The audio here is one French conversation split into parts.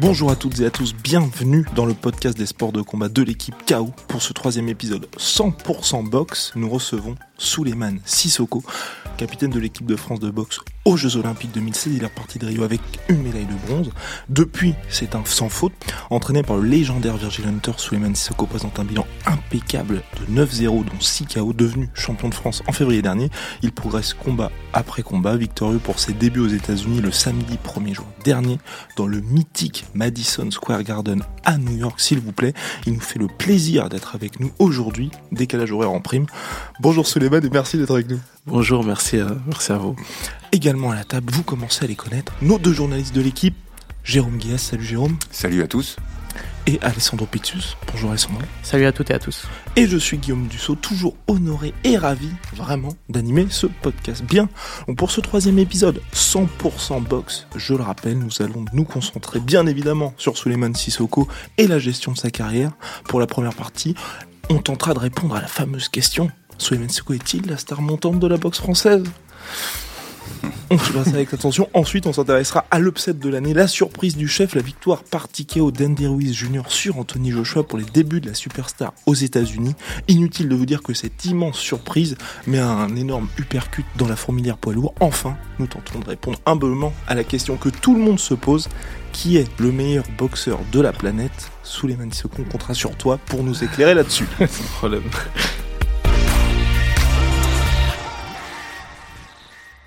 Bonjour à toutes et à tous, bienvenue dans le podcast des sports de combat de l'équipe KO. Pour ce troisième épisode 100% boxe, nous recevons Souleymane Sissoko, capitaine de l'équipe de France de boxe aux Jeux Olympiques 2016. Il est parti de Rio avec une médaille de bronze. Depuis, c'est un sans faute. Entraîné par le légendaire Virgil Hunter, Souleymane Sissoko présente un bilan impeccable de 9-0, dont 6 KO. Devenu champion de France en février dernier, il progresse combat après combat, victorieux pour ses débuts aux États-Unis le samedi 1er juin dernier dans le mythique Madison Square Garden à New York, s'il vous plaît. Il nous fait le plaisir d'être avec nous aujourd'hui, décalage horaire en prime. Bonjour Souleymane et merci d'être avec nous. Bonjour, merci à, merci à vous. Également à la table, vous commencez à les connaître, nos deux journalistes de l'équipe, Jérôme Guias, salut Jérôme. Salut à tous. Et Alessandro Pizzus. Bonjour Alessandro. Salut à toutes et à tous. Et je suis Guillaume Dussault, toujours honoré et ravi vraiment d'animer ce podcast. Bien, donc pour ce troisième épisode, 100% box, je le rappelle, nous allons nous concentrer bien évidemment sur Suleiman Sissoko et la gestion de sa carrière. Pour la première partie, on tentera de répondre à la fameuse question Suleiman Sissoko est-il la star montante de la boxe française? On suivra ça avec attention. Ensuite, on s'intéressera à l'upset de l'année, la surprise du chef, la victoire par au Dandy Ruiz Jr. sur Anthony Joshua pour les débuts de la superstar aux États-Unis. Inutile de vous dire que cette immense surprise met un énorme uppercut dans la fourmilière poids lourd. Enfin, nous tentons de répondre humblement à la question que tout le monde se pose qui est le meilleur boxeur de la planète? Sous les Sissoko, on comptera sur toi pour nous éclairer là-dessus.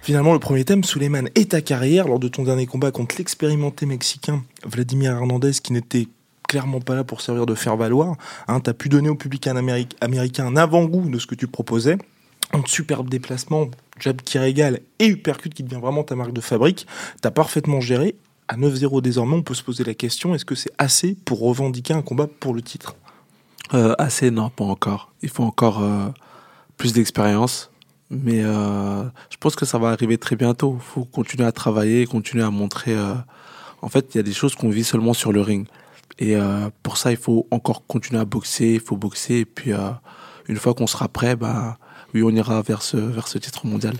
Finalement, le premier thème, Suleiman, est ta carrière lors de ton dernier combat contre l'expérimenté mexicain Vladimir Hernandez qui n'était clairement pas là pour servir de faire valoir. Hein, tu as pu donner au public américain un avant-goût de ce que tu proposais. Un superbe déplacement, jab qui régale et uppercut qui devient vraiment ta marque de fabrique. Tu as parfaitement géré. À 9-0 désormais, on peut se poser la question est-ce que c'est assez pour revendiquer un combat pour le titre? Euh, Assez, non, pas encore. Il faut encore euh, plus d'expérience. Mais euh, je pense que ça va arriver très bientôt. Il faut continuer à travailler, continuer à montrer. Euh, en fait, il y a des choses qu'on vit seulement sur le ring. Et euh, pour ça, il faut encore continuer à boxer, il faut boxer. Et puis, une fois qu'on sera prêt, bah, oui, on ira vers ce, vers ce titre mondial.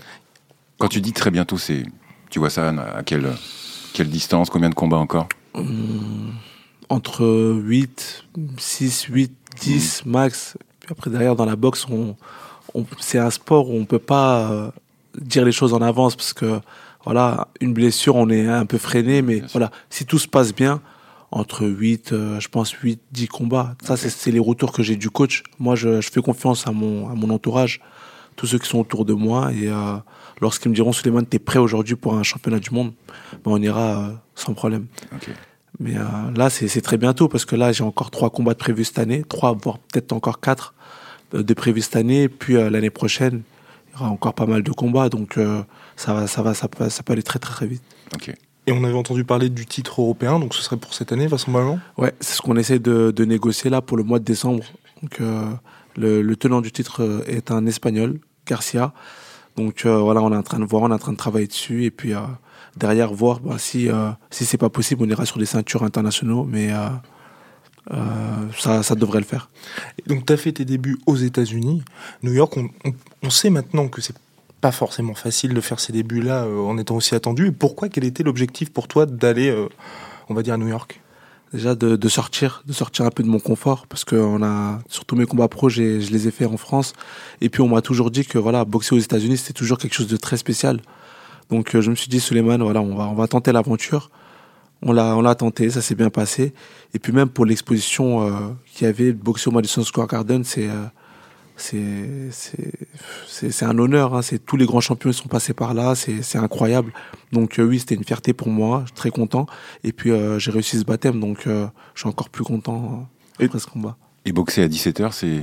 Quand tu dis très bientôt, c'est, tu vois ça à quelle, quelle distance, combien de combats encore? Hum, Entre 8, 6, 8, 10 max. Puis après, derrière, dans la boxe, on c'est un sport où on peut pas euh, dire les choses en avance parce que voilà, une blessure, on est un peu freiné, mais voilà, si tout se passe bien, entre 8, euh, je pense 8, 10 combats. Ça, c'est les retours que j'ai du coach. Moi, je, je, fais confiance à mon, à mon entourage, tous ceux qui sont autour de moi. Et euh, lorsqu'ils me diront, Suleiman, t'es prêt aujourd'hui pour un championnat du monde, ben, on ira euh, sans problème. Okay. Mais là, c'est très bientôt parce que là, j'ai encore trois combats de prévus cette année, trois, voire peut-être encore quatre. Euh, de prévu cette année. Puis euh, l'année prochaine, il y aura encore pas mal de combats. Donc euh, ça, va, ça, va, ça, peut, ça peut aller très très très vite. Ok. Et on avait entendu parler du titre européen, donc ce serait pour cette année, vraisemblablement? Ouais, c'est ce qu'on essaie de, de, négocier là pour le mois de décembre. Donc, euh, le, le, tenant du titre est un Espagnol, Garcia. Donc euh, voilà, on est en train de voir, on est en train de travailler dessus. Et puis euh, derrière, voir bah, si, si c'est pas possible, on ira sur des ceintures internationaux. Mais euh, ça, ça, devrait le faire. donc, tu as fait tes débuts aux États-Unis. New York, on, on, on, sait maintenant que c'est pas forcément facile de faire ces débuts-là euh, en étant aussi attendu. Et pourquoi Quel était l'objectif pour toi d'aller, euh, on va dire, à New York? Déjà de, de, sortir, de sortir un peu de mon confort, parce que on a surtout mes combats pro, je les ai faits en France. Et puis on m'a toujours dit que voilà, boxer aux États-Unis c'était toujours quelque chose de très spécial. Donc je me suis dit, Suleiman, voilà, on va, on va tenter l'aventure. On l'a, on l'a tenté, ça s'est bien passé. Et puis même pour l'exposition euh, qu'il y avait, boxer au Madison Square Garden, c'est, euh, c'est, c'est, c'est, un honneur. Hein. C'est tous les grands champions qui sont passés par là. C'est, c'est incroyable. Donc euh, oui, c'était une fierté pour moi. Très content. Et puis euh, j'ai réussi ce baptême, donc je suis encore plus content après ce combat. Et boxer à 17h, c'est,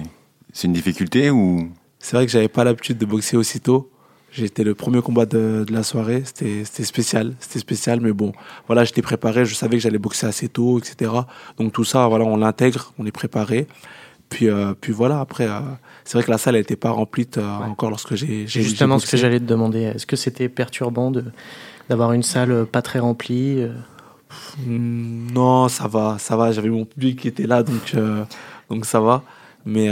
c'est une difficulté ou? C'est vrai que j'avais pas l'habitude de boxer aussitôt. J'étais le premier combat de, de la soirée. C'était spécial, c'était spécial, mais bon, voilà, j'étais préparé. Je savais que j'allais boxer assez tôt, etc. Donc tout ça, voilà, on l'intègre, on est préparé. Puis, euh, puis voilà. Après, euh, c'est vrai que la salle n'était pas remplie euh, ouais. encore lorsque j'ai. Justement, ce que j'allais te demander, est-ce que c'était perturbant d'avoir une salle pas très remplie Non, ça va, ça va. J'avais mon public qui était là, donc donc ça va. Mais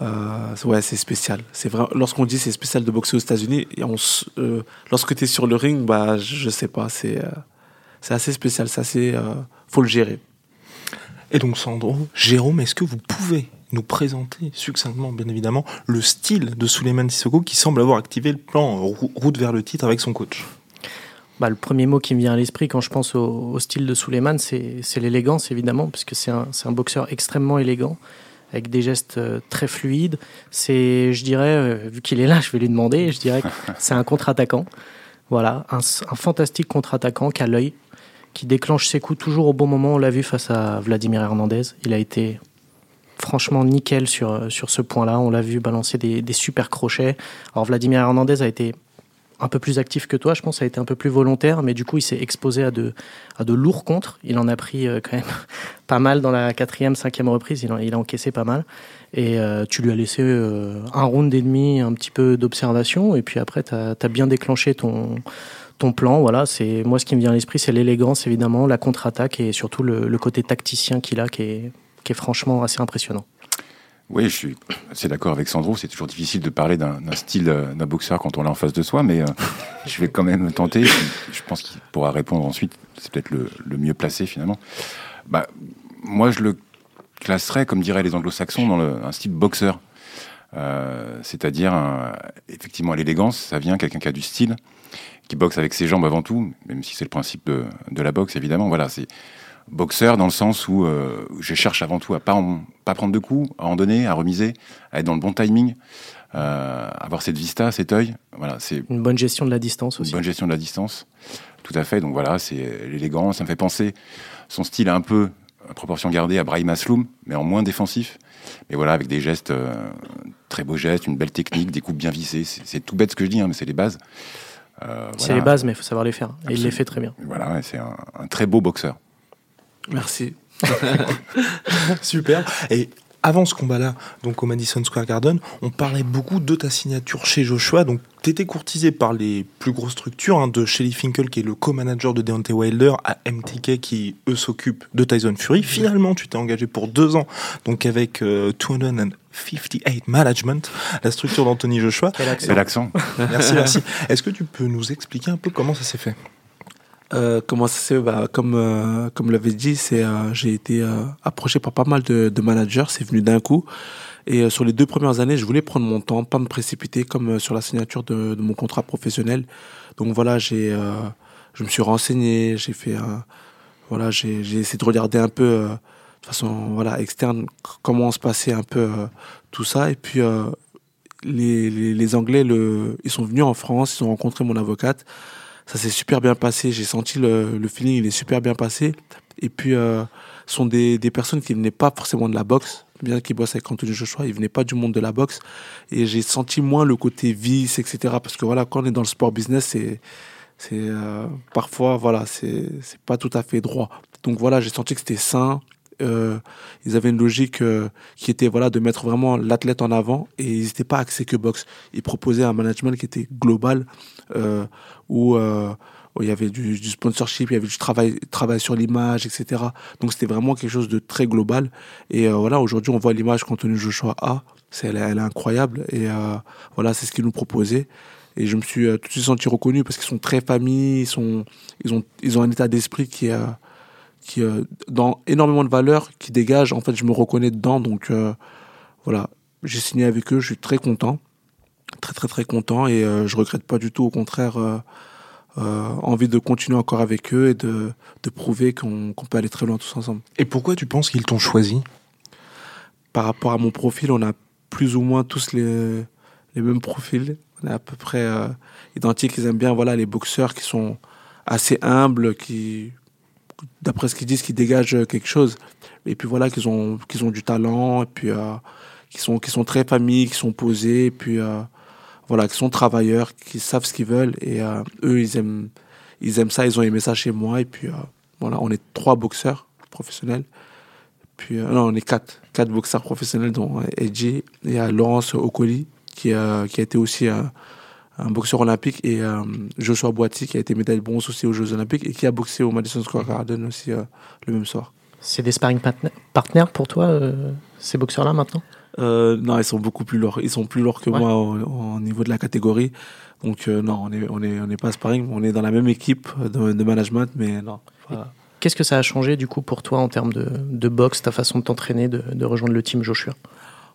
euh, ouais, c'est spécial. C'est vrai. Lorsqu'on dit c'est spécial de boxer aux États-Unis, euh, lorsque tu es sur le ring, bah, je, je sais pas, c'est euh, c'est assez spécial, c'est assez, euh, faut le gérer. Et donc Sandro, Jérôme, est-ce que vous pouvez nous présenter succinctement, bien évidemment, le style de Suleiman Sissoko qui semble avoir activé le plan route vers le titre avec son coach? Bah, le premier mot qui me vient à l'esprit quand je pense au, style de Suleiman, c'est l'élégance, évidemment, puisque c'est un, un, boxeur extrêmement élégant, avec des gestes euh, très fluides. C'est, je dirais, euh, vu qu'il est là, je vais lui demander, je dirais que c'est un contre-attaquant. Voilà, un, un fantastique contre-attaquant qui a l'œil, qui déclenche ses coups toujours au bon moment. On l'a vu face à Vladimir Hernandez. Il a été franchement nickel sur, sur ce point-là. On l'a vu balancer des, des, super crochets. Alors Vladimir Hernandez a été un peu plus actif que toi, je pense, a été un peu plus volontaire, mais du coup, il s'est exposé à de, à de lourds contres. Il en a pris euh, quand même pas mal dans la quatrième, cinquième reprise. Il, il a encaissé pas mal. Et euh, tu lui as laissé euh, un round et demi, un petit peu d'observation. Et puis après, tu as, bien déclenché ton, ton plan. Voilà, c'est moi, ce qui me vient à l'esprit, c'est l'élégance, évidemment, la contre-attaque et surtout le, le côté tacticien qu'il a, qui est, qui est franchement assez impressionnant. Oui, je suis assez d'accord avec Sandro. C'est toujours difficile de parler d'un style euh, d'un boxeur quand on l'a en face de soi, mais euh, je vais quand même tenter. Je pense qu'il pourra répondre ensuite. C'est peut-être le, mieux placé finalement. Bah, moi, je le classerais, comme diraient les anglo-saxons, dans un style boxeur. Euh, c'est-à-dire, effectivement, l'élégance, ça vient quelqu'un qui a du style, qui boxe avec ses jambes avant tout, même si c'est le principe de, de, la boxe, évidemment. Voilà, c'est boxeur dans le sens où euh, je cherche avant tout à pas pas prendre de coups, à en donner, à remiser, à être dans le bon timing, euh, avoir cette vista, cet œil. Voilà, c'est une bonne gestion de la distance aussi. Une bonne gestion de la distance, tout à fait. Donc voilà, c'est l'élégance. Ça me fait penser son style un peu à proportion gardée à Brahim Asloum, mais en moins défensif. Mais voilà, avec des gestes, euh, très beaux gestes, une belle technique, des coups bien vissés. C'est tout bête ce que je dis, hein, mais c'est les bases. c'est les bases, mais il faut savoir les faire. Et il les fait très bien. Voilà, c'est un très beau boxeur. Merci. Super. Et avant ce combat-là, donc au Madison Square Garden, on parlait beaucoup de ta signature chez Joshua. Donc, tu étais courtisé par les plus grosses structures, hein, de Shelly Finkel, qui est le co-manager de Deontay Wilder, à MTK, qui eux s'occupent de Tyson Fury. Finalement, tu t'es engagé pour deux ans, donc avec 258 euh, Management, la structure d'Anthony Joshua. C'est l'accent. merci, merci. Est-ce que tu peux nous expliquer un peu comment ça s'est fait? Euh, comment ça s'est bah, comme euh, comme l'avait dit c'est euh, j'ai été euh, approché par pas mal de, managers. C'est venu d'un coup. Et sur les deux premières années je voulais prendre mon temps pas me précipiter comme sur la signature de, mon contrat professionnel. Donc voilà j'ai je me suis renseigné j'ai fait voilà j'ai essayé de regarder un peu de façon voilà externe comment se passait un peu tout ça. Et puis les, les, les anglais le ils sont venus en France ils ont rencontré mon avocate ça s'est super bien passé. J'ai senti le, le, feeling, il est super bien passé. Et puis, euh, sont des, des personnes qui venaient pas forcément de la boxe, bien qu'ils bossent avec Anthony Joshua, ils venaient pas du monde de la boxe. Et j'ai senti moins le côté vice, etc. Parce que voilà, quand on est dans le sport business, c'est, c'est euh, parfois, voilà, c'est, c'est pas tout à fait droit. Donc voilà, j'ai senti que c'était sain, euh, ils avaient une logique euh, qui était voilà de mettre vraiment l'athlète en avant et ils n'étaient pas axés que boxe. Ils proposaient un management qui était global euh, où, euh, où, il y avait du, du, sponsorship, il y avait du travail, travail sur l'image, etc. Donc c'était vraiment quelque chose de très global. Et euh, voilà, aujourd'hui on voit l'image qu'Anthony Joshua a, c'est elle, elle, est incroyable et voilà c'est ce qu'ils nous proposaient. Et je me suis tout de suite senti reconnu parce qu'ils sont très familles, ils sont, ils ont, ils ont un état d'esprit qui est qui euh, dans énormément de valeurs qui dégagent. En fait, je me reconnais dedans. Donc euh, voilà, j'ai signé avec eux. Je suis très content, très très très content et euh, je regrette pas du tout. Au contraire, envie de continuer encore avec eux et de, de prouver qu'on peut aller très loin tous ensemble. Et pourquoi tu penses qu'ils t'ont choisi? Par rapport à mon profil, on a plus ou moins tous les, les mêmes profils. On est à peu près identiques. Ils aiment bien voilà les boxeurs qui sont assez humbles, qui d'après ce qu'ils disent, qui dégagent quelque chose. Et puis voilà, qu'ils ont, qu'ils ont du talent, et puis euh, qui sont, sont très familles, qui sont posés, et puis euh, voilà, qui sont travailleurs, qui savent ce qu'ils veulent. Et euh, eux, ils aiment, ils aiment ça, ils ont aimé ça chez moi. Et puis euh, voilà, on est trois boxeurs professionnels. Puis euh, non, on est quatre, quatre boxeurs professionnels, dont Edgy. Il y a Laurence Ocoli, qui, qui a été aussi un boxeur olympique, et euh, Joshua Boiti, qui a été médaille bronze aussi aux Jeux Olympiques et qui a boxé au Madison Square Garden aussi euh, le même soir. C'est des sparring partners pour toi, euh, ces boxeurs-là, maintenant? Non, ils sont beaucoup plus lourds. Ils sont plus lourds que moi au, niveau de la catégorie. Donc non, on n'est on est, on est pas sparring. On est dans la même équipe de, de management, mais non. Qu'est-ce que ça a changé du coup pour toi en termes de, de boxe, ta façon de t'entraîner, de, de rejoindre le team Joshua?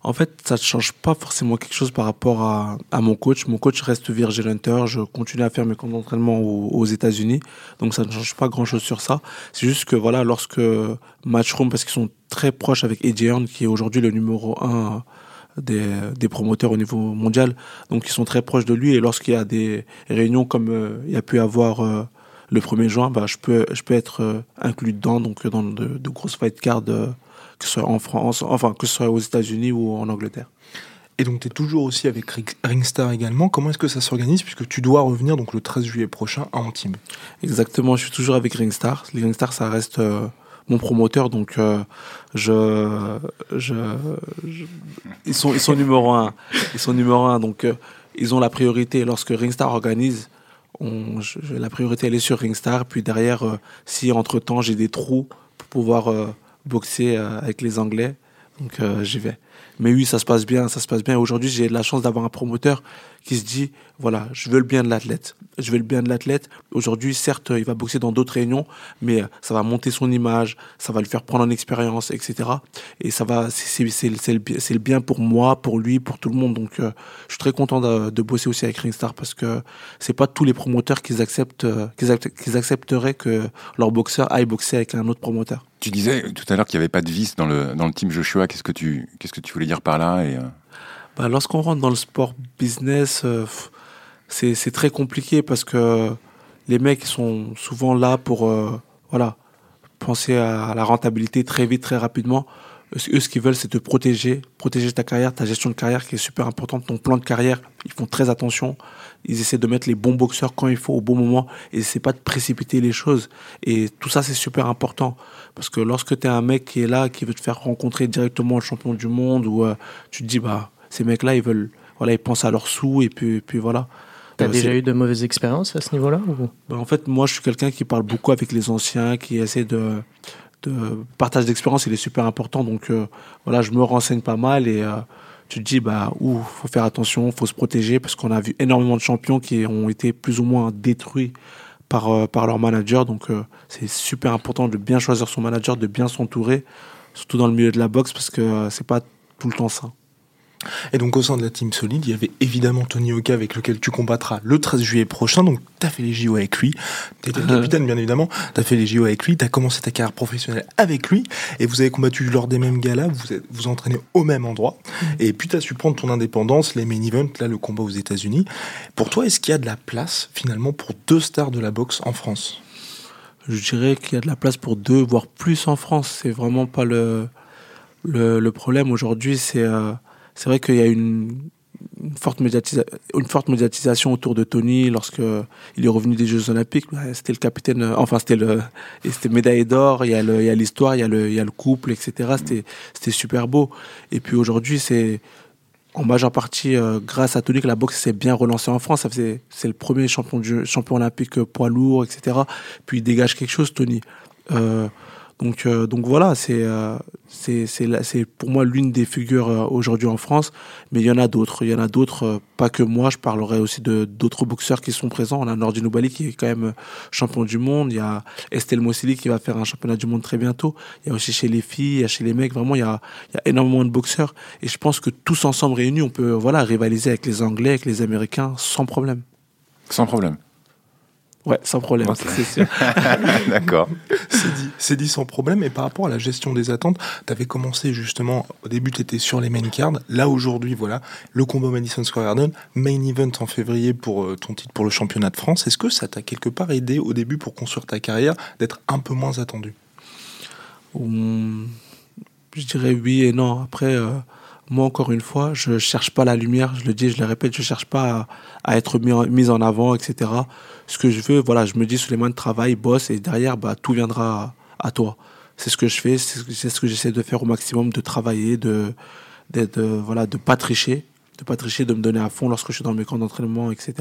En fait, ça ne change pas forcément quelque chose par rapport à, mon coach. Mon coach reste Virgil Hunter. Je continue à faire mes camps d'entraînement aux, États-Unis. Donc, ça ne change pas grand-chose sur ça. C'est juste que, voilà, lorsque Matchroom, parce qu'ils sont très proches avec Eddie Hearn, qui est aujourd'hui le numéro un des, des, promoteurs au niveau mondial. Donc, ils sont très proches de lui. Et lorsqu'il y a des réunions comme euh, il y a pu avoir euh, le 1er juin, bah, je, peux, je peux être euh, inclus dedans, donc dans de, de grosses fight cards que ce soit en France, enfin, que ce soit aux États-Unis ou en Angleterre. Et donc, tu es toujours aussi avec Ringstar également. Comment est-ce que ça s'organise? Puisque tu dois revenir donc le 13 juillet prochain à Antibes Exactement, je suis toujours avec Ringstar. Ringstar, ça reste euh, mon promoteur, donc euh, je, je, je, ils sont ils sont numéro un. Ils sont numéro un, donc euh, ils ont la priorité. Lorsque Ringstar organise, on, je, la priorité elle est sur Ringstar. Puis derrière, si entre temps j'ai des trous pour pouvoir boxer euh, avec les Anglais. Donc euh, j'y vais. Mais oui, ça se passe bien, ça se passe bien. Aujourd'hui, j'ai la chance d'avoir un promoteur qui se dit, voilà, je veux le bien de l'athlète. Je veux le bien de l'athlète. Aujourd'hui, certes, il va boxer dans d'autres réunions, mais ça va monter son image, ça va le faire prendre en expérience, etc. Et ça va, c'est le, le, bien pour moi, pour lui, pour tout le monde. Donc, euh, je suis très content de, de, bosser aussi avec Ringstar parce que c'est pas tous les promoteurs qui acceptent, euh, qu'ils accepteraient que leur boxeur aille boxer avec un autre promoteur. Tu disais tout à l'heure qu'il n'y avait pas de vice dans le, dans le team Joshua. Qu'est-ce que tu, qu'est-ce que tu voulais dire par là et, euh... bah, Lorsqu'on rentre dans le sport business, euh, c'est très compliqué parce que les mecs sont souvent là pour euh, voilà, penser à la rentabilité très vite, très rapidement. Eux, ce qu'ils veulent, c'est te protéger, protéger ta carrière, ta gestion de carrière qui est super importante, ton plan de carrière. Ils font très attention. Ils essaient de mettre les bons boxeurs quand il faut, au bon moment. Ils essaient pas de précipiter les choses. Et tout ça, c'est super important. Parce que lorsque tu es un mec qui est là, qui veut te faire rencontrer directement le champion du monde, ou euh, tu te dis, bah, ces mecs-là, ils veulent, voilà, ils pensent à leurs sous, et puis, et puis voilà. T'as déjà eu de mauvaises expériences à ce niveau-là ou... ben, En fait, moi, je suis quelqu'un qui parle beaucoup avec les anciens, qui essaie de, partage d'expérience, il est super important. Donc euh, voilà, je me renseigne pas mal et euh, tu te dis bah ouh, faut faire attention, faut se protéger parce qu'on a vu énormément de champions qui ont été plus ou moins détruits par euh, par leur manager. Donc euh, c'est super important de bien choisir son manager, de bien s'entourer, surtout dans le milieu de la boxe parce que euh, c'est pas tout le temps ça. Et donc au sein de la team solide, il y avait évidemment Tony Oka avec lequel tu combattras le 13 juillet prochain. Donc tu as fait les JO avec lui, tu étais le capitaine bien évidemment, tu as fait les JO avec lui, tu as commencé ta carrière professionnelle avec lui. Et vous avez combattu lors des mêmes galas, vous êtes, vous entraînez au même endroit. Et puis tu as su prendre ton indépendance, les main events, là le combat aux États-Unis. Pour toi, est-ce qu'il y a de la place finalement pour deux stars de la boxe en France? Je dirais qu'il y a de la place pour deux voire plus en France, c'est vraiment pas le le, le problème. Aujourd'hui, c'est euh, c'est vrai qu'il y a une, une, forte médiatisation autour de Tony lorsque il est revenu des Jeux Olympiques. C'était le capitaine, enfin c'était le, c'était médaille d'or. Il y a il l'histoire, il y a le, il y a le couple, etc. C'était, c'était super beau. Et puis aujourd'hui, c'est en majeure partie euh, grâce à Tony que la boxe s'est bien relancée en France. Ça c'est le premier champion du champion olympique poids lourd, etc. Puis il dégage quelque chose, Tony. Euh, donc, euh, donc voilà, c'est euh, c'est pour moi l'une des figures euh, aujourd'hui en France, mais il y en a d'autres. Il y en a d'autres, pas que moi. Je parlerai aussi d'autres boxeurs qui sont présents. On a Nordin Bali qui est quand même champion du monde. Il y a Estelle Mossili qui va faire un championnat du monde très bientôt. Il y a aussi chez les filles, il y a chez les mecs. Vraiment, il y a, il y a énormément de boxeurs. Et je pense que tous ensemble réunis, on peut voilà rivaliser avec les Anglais, avec les Américains, sans problème. Sans problème. Ouais, sans problème, okay. c'est sûr. D'accord. C'est dit, c'est dit sans problème. Et par rapport à la gestion des attentes, tu avais commencé justement, au début, tu étais sur les main cards. Là, aujourd'hui, voilà, le combat Madison Square Garden, main event en février pour euh, ton titre pour le championnat de France. Est-ce que ça t'a quelque part aidé au début pour construire ta carrière d'être un peu moins attendu? Hum, Je dirais oui et non. Après, euh, moi, encore une fois, je cherche pas la lumière. Je le dis, je le répète, je cherche pas à, être mis en, avant, etc ce que je veux, voilà, je me dis, Suleiman travaille, bosse, et derrière, bah, tout viendra à, toi. C'est ce que je fais, c'est ce que j'essaie de faire au maximum, de travailler, de, de, voilà, de pas tricher. De pas tricher, de me donner à fond lorsque je suis dans mes camps d'entraînement, etc.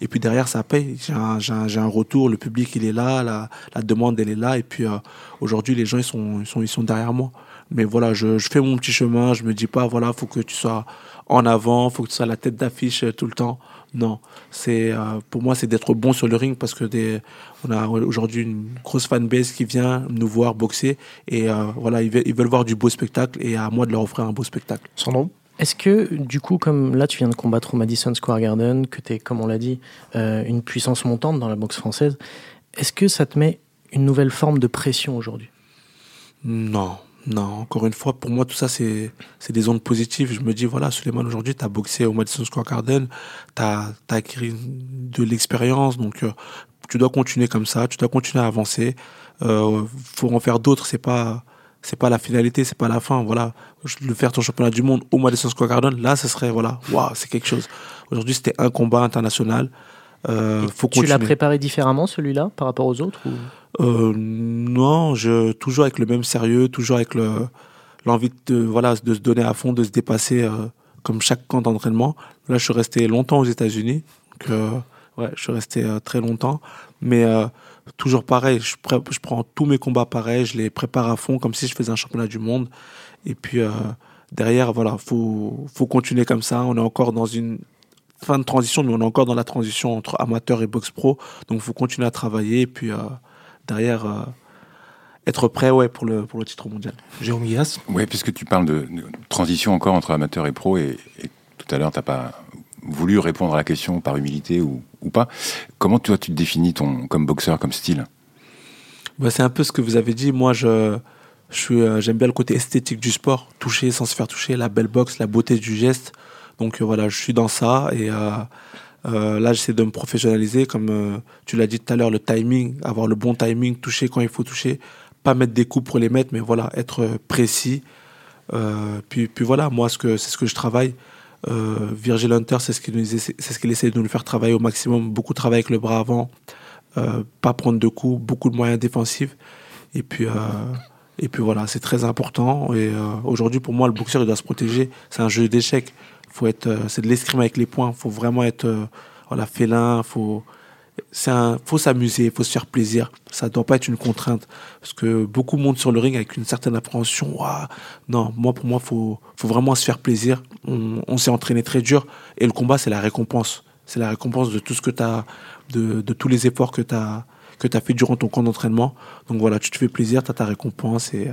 Et puis derrière, ça paye. J'ai un, un, un retour, le public il est là, la, la demande elle est là. Et puis euh, aujourd'hui, les gens ils sont, ils sont, ils sont derrière moi. Mais voilà, je, je fais mon petit chemin. Je me dis pas voilà, faut que tu sois en avant, faut que tu sois la tête d'affiche euh, tout le temps. Non, c'est euh, pour moi c'est d'être bon sur le ring parce que des, on a aujourd'hui une grosse fanbase qui vient nous voir boxer et euh, voilà ils ils veulent voir du beau spectacle et à moi de leur offrir un beau spectacle. Sandro? Est-ce que, du coup, comme là, tu viens de combattre au Madison Square Garden, que tu es, comme on l'a dit, euh, une puissance montante dans la boxe française, est-ce que ça te met une nouvelle forme de pression aujourd'hui? Non, non, encore une fois, pour moi, tout ça, c'est des ondes positives. Je me dis, voilà, Suleiman, aujourd'hui, tu as boxé au Madison Square Garden, tu as, acquis de l'expérience, donc euh, tu dois continuer comme ça, tu dois continuer à avancer. Euh, faut en faire d'autres, c'est pas c'est pas la finalité, c'est pas la fin. Voilà, le faire ton championnat du monde au Madison Square Garden, là, ce serait voilà, waouh, c'est quelque chose. Aujourd'hui, c'était un combat international. Euh, faut Tu l'as préparé différemment, celui-là, par rapport aux autres ou... Euh, non, je toujours avec le même sérieux, toujours avec le l'envie de voilà de se donner à fond, de se dépasser euh, comme chaque camp d'entraînement. Là, je suis resté longtemps aux États-Unis, donc euh, ouais, je suis resté très longtemps, mais toujours pareil. Je, pré- je prends tous mes combats pareils, je les prépare à fond comme si je faisais un championnat du monde. Et puis euh, derrière, voilà, faut faut continuer comme ça. On est encore dans une fin de transition, mais on est encore dans la transition entre amateur et boxe pro. Donc, faut continuer à travailler et puis euh, derrière euh, être prêt ouais, pour, le, pour le titre mondial. Jérôme Guillas? Oui, puisque tu parles de, de transition encore entre amateur et pro, et, et tout à l'heure, tu n'as pas voulu répondre à la question par humilité ou, ou pas. Comment toi, tu te définis ton, comme boxeur, comme style? Bah, c'est un peu ce que vous avez dit. Moi, je, je euh, j'aime bien le côté esthétique du sport, toucher sans se faire toucher, la belle boxe, la beauté du geste. Donc euh, voilà, je suis dans ça et euh, là, j'essaie de me professionnaliser, comme tu l'as dit tout à l'heure, le timing, avoir le bon timing, toucher quand il faut toucher, pas mettre des coups pour les mettre, mais voilà, être précis. Puis, puis voilà, moi, ce que, c'est ce que je travaille. Euh, Virgil Hunter, c'est ce qu'il essaie- de nous faire travailler au maximum. Beaucoup de travail avec le bras avant, euh, pas prendre de coups, beaucoup de moyens défensifs. Et puis, euh, et puis voilà, c'est très important. Et aujourd'hui, pour moi, le boxeur, doit se protéger. C'est un jeu d'échecs. C'est de l'escrime avec les poings. Faut vraiment être, voilà, félin. Faut, c'est un, faut s'amuser, faut se faire plaisir. Ça doit pas être une contrainte parce que beaucoup montent sur le ring avec une certaine appréhension. Ouah, non, moi pour moi, faut, faut vraiment se faire plaisir. On, on s'est entraîné très dur et le combat, c'est la récompense. C'est la récompense de tout ce que tu as, de, de tous les efforts que tu as que tu as fait durant ton camp d'entraînement. Donc voilà, tu te fais plaisir, tu as ta récompense et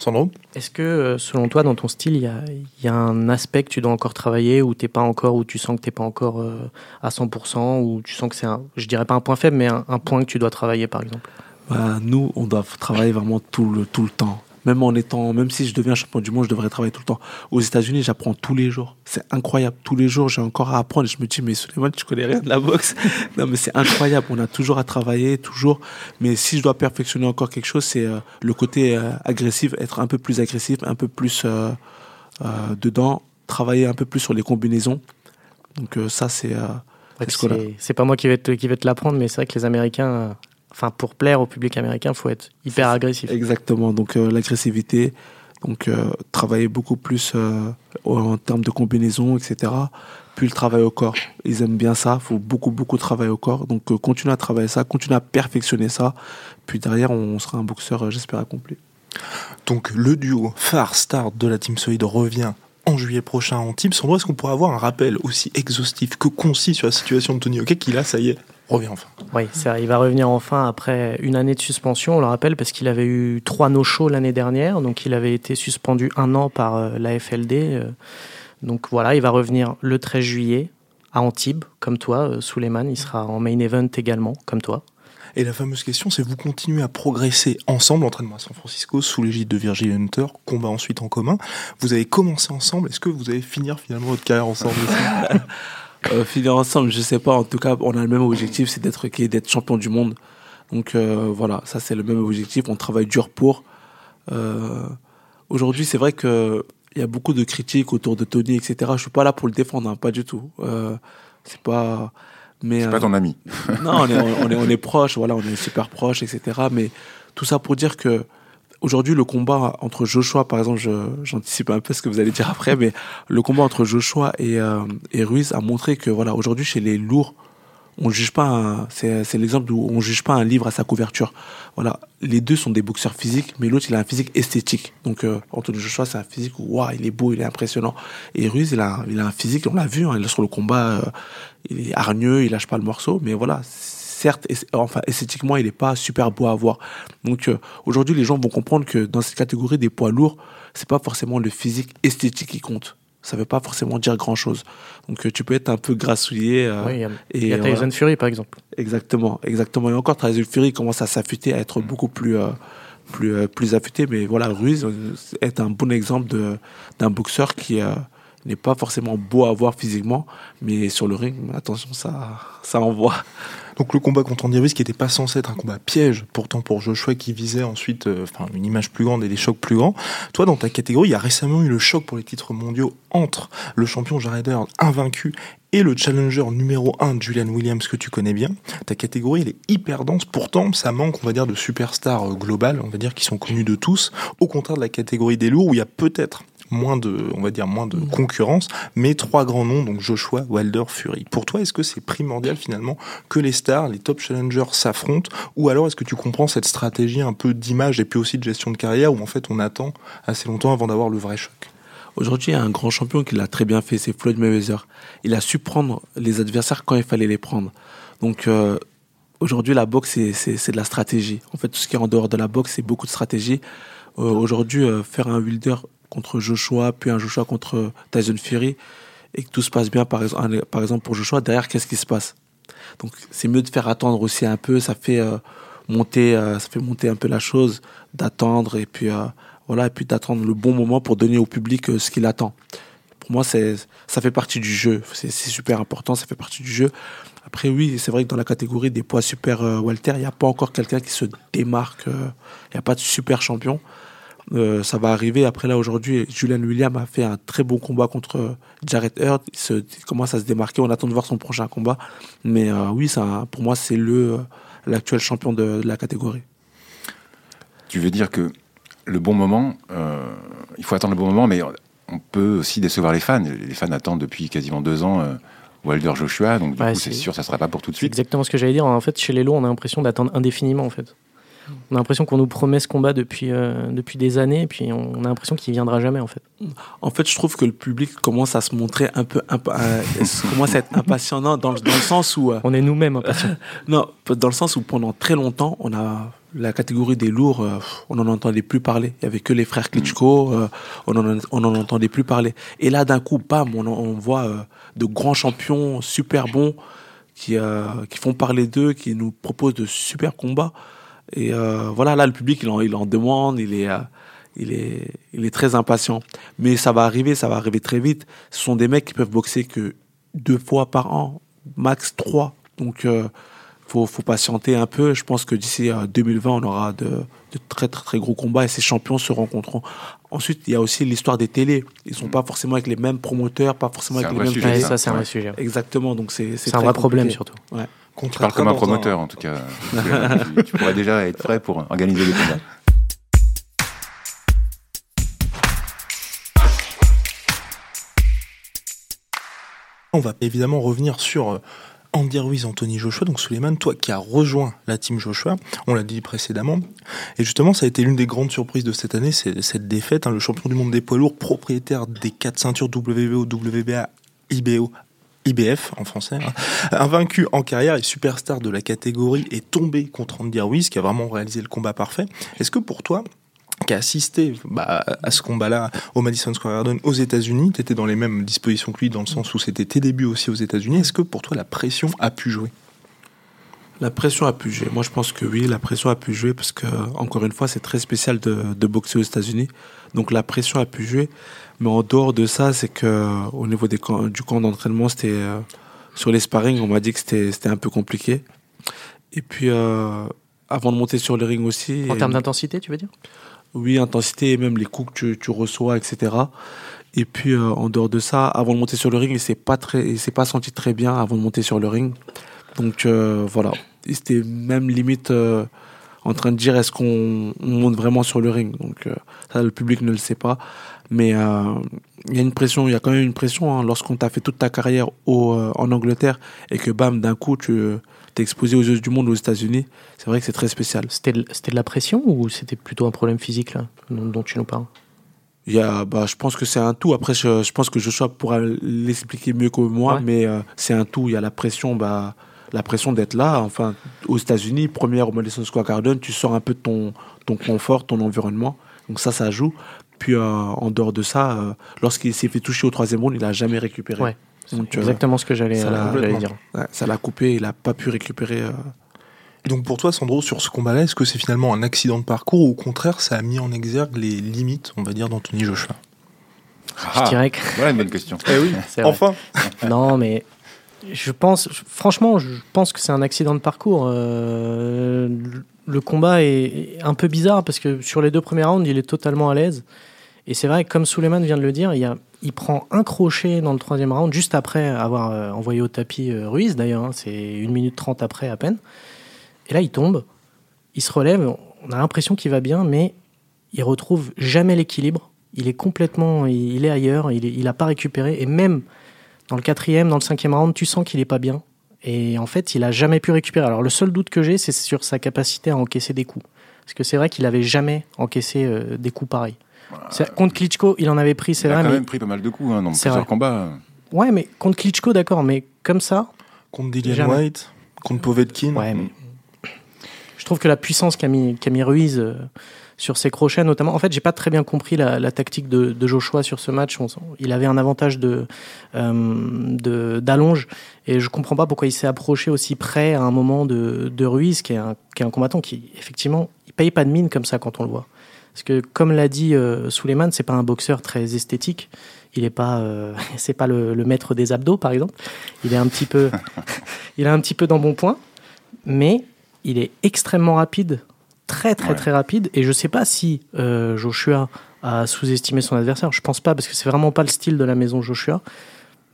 Sandro Est-ce que, euh, selon toi, dans ton style, il y a, il y a un aspect que tu dois encore travailler ou t'es pas encore, ou tu sens que t'es pas encore euh, à 100%, ou tu sens que c'est un, je dirais pas un point faible, mais un, un point que tu dois travailler, par exemple? Bah, nous, on doit travailler vraiment tout le, tout le temps. Même en étant, même si je deviens champion du monde, je devrais travailler tout le temps. Aux États-Unis, j'apprends tous les jours. C'est incroyable. Tous les jours, j'ai encore à apprendre. Et je me dis, mais Suleiman, tu connais rien de la boxe. non, mais c'est incroyable. On a toujours à travailler, toujours. Mais si je dois perfectionner encore quelque chose, c'est euh, le côté euh, agressif, être un peu plus agressif, un peu plus euh, dedans, travailler un peu plus sur les combinaisons. Donc ça, c'est c'est ce pas moi qui vais te, qui vais te l'apprendre, mais c'est vrai que les Américains, enfin, pour plaire au public américain, faut être hyper agressif. Exactement, donc euh, l'agressivité, donc euh, travailler beaucoup plus euh, en termes de combinaison, etc. Puis le travail au corps, ils aiment bien ça, faut beaucoup beaucoup travailler au corps, donc euh, continue à travailler ça, continue à perfectionner ça, puis derrière on sera un boxeur, euh, j'espère, accompli. Donc le duo phare star de la Team Solid revient en juillet prochain en Team. Sandro, est-ce qu'on pourrait avoir un rappel aussi exhaustif que concis sur la situation de Tony Hawk qui là, ça y est, revient enfin Oui, c'est vrai, il va revenir enfin après une année de suspension, on le rappelle, parce qu'il avait eu trois no-shows l'année dernière, donc il avait été suspendu un an par euh, la FLD. euh. donc voilà, il va revenir le 13 juillet à Antibes, comme toi, euh, Suleiman, il sera en main event également, comme toi. Et la fameuse question, c'est vous continuez à progresser ensemble, entraînement à San Francisco, sous l'égide de Virgil Hunter, combat ensuite en commun. Vous avez commencé ensemble, est-ce que vous allez finir finalement votre carrière ensemble aussi? Euh, finir ensemble, je sais pas, en tout cas on a le même objectif, c'est d'être d'être champion du monde. Donc euh, voilà, ça c'est le même objectif, on travaille dur pour. Euh, Aujourd'hui c'est vrai que il y a beaucoup de critiques autour de Tony, etc. Je suis pas là pour le défendre, hein, pas du tout. C'est pas. Mais C'est pas ton ami. non, on est, on est, on est proche, voilà, on est super proche, etc. Mais tout ça pour dire que aujourd'hui, le combat entre Joshua, par exemple, j'anticipe un peu ce que vous allez dire après, mais le combat entre Joshua et, euh, et Ruiz a montré que, voilà, aujourd'hui, chez les lourds, on juge pas c'est l'exemple où on juge pas un livre à sa couverture. Voilà. Les deux sont des boxeurs physiques mais l'autre il a un physique esthétique. Donc euh, Anthony Joshua c'est un physique où waouh il est beau il est impressionnant. Et Ruiz il a il a un physique on l'a vu hein, sur le combat euh, il est hargneux il lâche pas le morceau mais voilà certes enfin esthétiquement il est pas super beau à voir donc euh, aujourd'hui les gens vont comprendre que dans cette catégorie des poids lourds c'est pas forcément le physique esthétique qui compte ça veut pas forcément dire grand chose. Donc euh, tu peux être un peu grassouillé. Euh, il y a, Tyson Fury par exemple. Exactement, exactement. Et encore Tyson Fury commence à s'affûter, à être beaucoup plus plus plus affûté. Mais voilà, Ruiz est un bon exemple d'un boxeur qui n'est pas forcément beau à voir physiquement, mais sur le ring, attention, ça ça envoie. Donc le combat contre Andy Ruiz qui n'était pas censé être un combat piège, pourtant pour Joshua qui visait ensuite euh, une image plus grande et des chocs plus grands. Toi, dans ta catégorie, il y a récemment eu le choc pour les titres mondiaux entre le champion Jared Earl invaincu et le challenger numéro 1 Julian Williams que tu connais bien. Ta catégorie elle est hyper dense, pourtant ça manque on va dire de superstars euh, globales, on va dire qui sont connus de tous, au contraire de la catégorie des lourds où il y a peut-être moins de, on va dire, moins de concurrence, mais trois grands noms, donc Joshua, Wilder, Fury. Pour toi, est-ce que c'est primordial finalement que les stars, les top challengers s'affrontent, ou alors est-ce que tu comprends cette stratégie un peu d'image et puis aussi de gestion de carrière où en fait on attend assez longtemps avant d'avoir le vrai choc? Aujourd'hui, il y a un grand champion qui l'a très bien fait, c'est Floyd Mayweather. Il a su prendre les adversaires quand il fallait les prendre. Donc euh, aujourd'hui, la boxe, c'est de la stratégie. En fait, tout ce qui est en dehors de la boxe, c'est beaucoup de stratégie. Euh, aujourd'hui, euh, faire un Wilder contre Joshua, puis un Joshua contre Tyson Fury, et que tout se passe bien, par exemple, pour Joshua, derrière, qu'est-ce qui se passe? Donc c'est mieux de faire attendre aussi un peu, ça fait euh, monter, euh, ça fait monter un peu la chose, d'attendre et puis euh, voilà, puis d'attendre le bon moment pour donner au public ce qu'il attend. Pour moi, ça fait partie du jeu, c'est super important, ça fait partie du jeu. Après, oui, c'est vrai que dans la catégorie des poids super Walter, il n'y a pas encore quelqu'un qui se démarque, il n'y a pas de super champion. Euh, ça va arriver. Après là, aujourd'hui, Julian William a fait un très bon combat contre Jared Hurt. Il, se, commence à se démarquer. On attend de voir son prochain combat. Mais euh, oui, ça, pour moi, c'est le l'actuel champion de, la catégorie. Tu veux dire que le bon moment, euh, il faut attendre le bon moment, mais on peut aussi décevoir les fans. Les fans attendent depuis quasiment deux ans. Wilder Joshua, donc du coup c'est sûr ça sera pas pour tout de suite. Exactement ce que j'allais dire. En fait, chez les lots, on a l'impression d'attendre indéfiniment en fait. On a l'impression qu'on nous promet ce combat depuis, euh, depuis des années, et puis on a l'impression qu'il viendra jamais en fait. En fait, je trouve que le public commence à se montrer un peu, euh, commence à être impatient dans, dans, le sens où euh, on est nous-mêmes impatients. non, dans le sens où pendant très longtemps, on a la catégorie des lourds, on n'en entendait plus parler. Il y avait que les frères Klitschko, on n'en entendait plus parler. Et là, d'un coup, bam, on, on voit de grands champions super bons qui, qui font parler d'eux, qui nous proposent de super combats. Et euh, voilà, là, le public, il en, il en demande, il est, euh, il, est, il est très impatient. Mais ça va arriver, ça va arriver très vite. Ce sont des mecs qui peuvent boxer que deux fois par an, max trois. Donc, euh, faut, faut patienter un peu. Je pense que d'ici 2020, on aura de, de, très, très, très gros combats et ces champions se rencontreront. Ensuite, il y a aussi l'histoire des télés. Ils sont pas forcément avec les mêmes promoteurs, pas forcément avec les mêmes. Sujet, ça, c'est un vrai sujet. Exactement. Donc, c'est c'est un vrai problème surtout. Ouais. Tu parles comme un promoteur, en tout cas. tu, pourrais déjà être prêt pour organiser les combats. On va évidemment revenir sur euh, Andy Ruiz, Anthony Joshua. Donc Suleiman, toi qui as rejoint la team Joshua, on l'a dit précédemment. Et justement, ça a été l'une des grandes surprises de cette année, c'est cette défaite. Hein, le champion du monde des poids lourds, propriétaire des quatre ceintures WBO, WBA, IBO, IBF en français, hein. invaincu en carrière et superstar de la catégorie est tombé contre Andy Ruiz qui a vraiment réalisé le combat parfait. Est-ce que pour toi, qui a assisté bah, à ce combat-là au Madison Square Garden aux États-Unis, tu étais dans les mêmes dispositions que lui dans le sens où c'était tes débuts aussi aux États-Unis, est-ce que pour toi la pression a pu jouer? La pression a pu jouer. Moi, je pense que oui, la pression a pu jouer parce que, encore une fois, c'est très spécial de boxer aux États-Unis. Donc, la pression a pu jouer. Mais en dehors de ça, c'est que au niveau des du camp d'entraînement, c'était euh, sur les sparring, on m'a dit que c'était un peu compliqué. Et puis euh, avant de monter sur le ring aussi. En termes d'intensité, tu veux dire? Oui, intensité et même les coups que tu, tu reçois, etc. Et puis euh, en dehors de ça, avant de monter sur le ring, il s'est pas très, il s'est pas senti très bien avant de monter sur le ring. Donc voilà, c'était même limite en train de dire est-ce qu'on on monte vraiment sur le ring? Donc euh, ça, le public ne le sait pas. Mais euh, il y a une pression, il y a quand même une pression hein, lorsqu'on t'a fait toute ta carrière au, euh, en Angleterre et que bam, d'un coup, tu t'es exposé aux yeux du monde aux États-Unis. C'est vrai que c'est très spécial. C'était de, la pression ou c'était plutôt un problème physique là, dont, dont tu nous parles? Il y a, bah, je pense que c'est un tout. Après, je, je pense que Joshua pourra l'expliquer mieux que moi, Ouais. mais c'est un tout. Il y a la pression, bah, la pression d'être là. Enfin, aux États-Unis, première au Madison Square Garden, tu sors un peu de ton, ton confort, ton environnement. Donc ça, ça joue. Puis euh, en dehors de ça, euh, lorsqu'il s'est fait toucher au troisième round, il a jamais récupéré. Ouais, Donc, Exactement ce que j'allais euh, dire. ouais, ça l'a coupé. Il a pas pu récupérer. euh, Et donc pour toi, Sandro, sur ce combat-là, est-ce que c'est finalement un accident de parcours ou au contraire, ça a mis en exergue les limites, on va dire, d'Anthony Joshua? Je dirais que Voilà une bonne question. Eh oui, c'est vrai. enfin Non, mais je pense, franchement, je pense que c'est un accident de parcours. Euh, le combat est un peu bizarre parce que sur les deux premiers rounds, il est totalement à l'aise. Et c'est vrai, comme Suleiman vient de le dire, il, prend un crochet dans le troisième round, juste après avoir euh, envoyé au tapis euh, Ruiz, d'ailleurs. hein, c'est une minute trente après à peine. Et là, il tombe, il se relève, on a l'impression qu'il va bien, mais il retrouve jamais l'équilibre. Il est complètement, il, il est ailleurs, il, est- il a pas récupéré. Et même dans le quatrième, dans le cinquième round, tu sens qu'il est pas bien. Et en fait, il a jamais pu récupérer. Alors le seul doute que j'ai, c'est sur sa capacité à encaisser des coups. Parce que c'est vrai qu'il avait jamais encaissé euh, des coups pareils. C'est- Contre Klitschko, il en avait pris, c'est Il a vrai. quand Mais... même pris pas mal de coups hein, dans C'est plusieurs vrai. combats. Ouais, mais contre Klitschko, d'accord. Mais comme ça, Contre Dillian Jamais. White, contre Povetkin. ouais. Mais... Je trouve que la puissance qu'a mis, qu'a mis Ruiz euh, sur ses crochets, notamment. En fait, j'ai pas très bien compris la, tactique de, Joshua sur ce match. Il avait un avantage de, euh, de- d'allonge et je comprends pas pourquoi il s'est approché aussi près à un moment de, Ruiz, qui est, un, qui est un combattant qui, effectivement, il paye pas de mine comme ça quand on le voit. Parce que, comme l'a dit euh, Suleiman, c'est pas un boxeur très esthétique. Il est pas, euh, c'est pas le, maître des abdos, par exemple. Il est un petit peu, il est un petit peu dans bon point, mais il est extrêmement rapide, très très Ouais. très rapide. Et je sais pas si euh, Joshua a sous-estimé son adversaire. Je pense pas parce que c'est vraiment pas le style de la maison Joshua.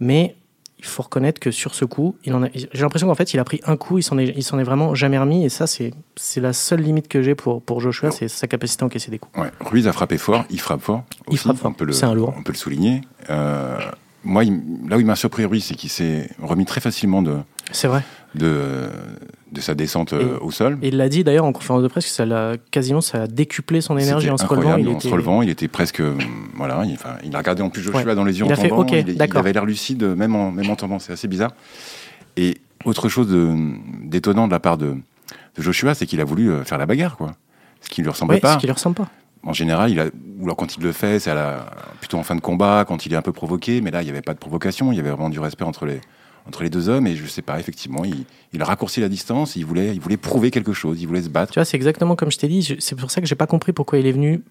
Mais il faut reconnaître que sur ce coup, il en a. J'ai l'impression qu'en fait, il a pris un coup, il s'en est, il s'en est vraiment jamais remis. Et ça, c'est, c'est la seule limite que j'ai pour pour Joshua, c'est sa capacité à encaisser des coups. Ouais. Ruiz a frappé fort, il frappe fort. Il frappe fort. On peut le, C'est un lourd. On peut le souligner. Euh, moi, il- là où il m'a surpris, Ruiz, c'est qu'il s'est remis très facilement de, C'est vrai. De, de sa descente euh, Et- au sol. Et il l'a dit d'ailleurs en conférence de presse que ça l'a quasiment ça a décuplé son énergie en se relevant. Il en était... se relevant, il était presque. euh, Voilà, il, enfin, il a regardé en plus Joshua Ouais. dans les yeux Il en a fait, il, avait l'air lucide, même en, même en tombant. C'est assez bizarre. Et autre chose d'étonnant de, la part de, de Joshua, c'est qu'il a voulu euh, faire la bagarre, quoi. Ce qui ne lui ressemblait Ouais, pas. ce qui lui ressemble pas. En général, il a, ou alors quand il le fait, c'est plutôt en fin de combat, quand il est un peu provoqué. Mais là, il n'y avait pas de provocation. Il y avait vraiment du respect entre les, entre les deux hommes. Et je sais pas, effectivement, il, il a raccourci la distance. Il voulait, il voulait prouver quelque chose. Il voulait se battre. Tu vois, c'est exactement comme je t'ai dit. C'est pour ça que j'ai pas compris pourquoi il est venu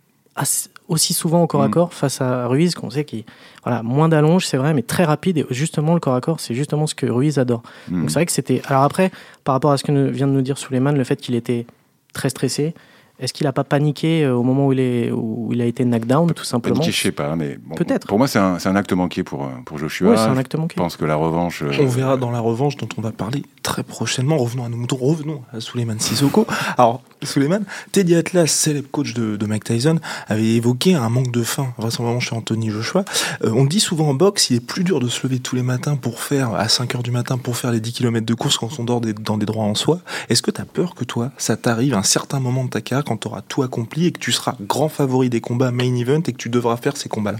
aussi souvent au corps à Mm. corps face à Ruiz, qu'on sait qu'il voilà moins d'allonge, c'est vrai, mais très rapide. Et justement, le corps à corps, c'est justement ce que Ruiz adore. Mm. Donc c'est vrai que c'était. Alors après, par rapport à ce que vient de nous dire Suleiman, le fait qu'il était très stressé. Est-ce qu'il a pas paniqué euh, au moment où il, est, où il a été knockdown, tout simplement Paniqué, je sais pas, mais bon, Peut-être. Pour moi, c'est un, c'est un acte manqué pour, euh, pour Joshua. Ouais, c'est un acte Je manqué. pense que la revanche. euh, On verra dans la revanche dont on va parler très prochainement. Revenons à nos moutons, revenons à Suleiman Sissoko. Alors, Suleiman, Teddy Atlas, célèbre coach de, de Mike Tyson, avait évoqué un manque de faim, vraisemblablement chez Anthony Joshua. Euh, on dit souvent en boxe, il est plus dur de se lever tous les matins pour faire, à 5 heures du matin, pour faire les 10 km de course quand on dort des- dans des droits en soi. Est-ce que tu as peur que toi, ça t'arrive à un certain moment de ta carrière quand tu auras tout accompli et que tu seras grand favori des combats main event et que tu devras faire ces combats-là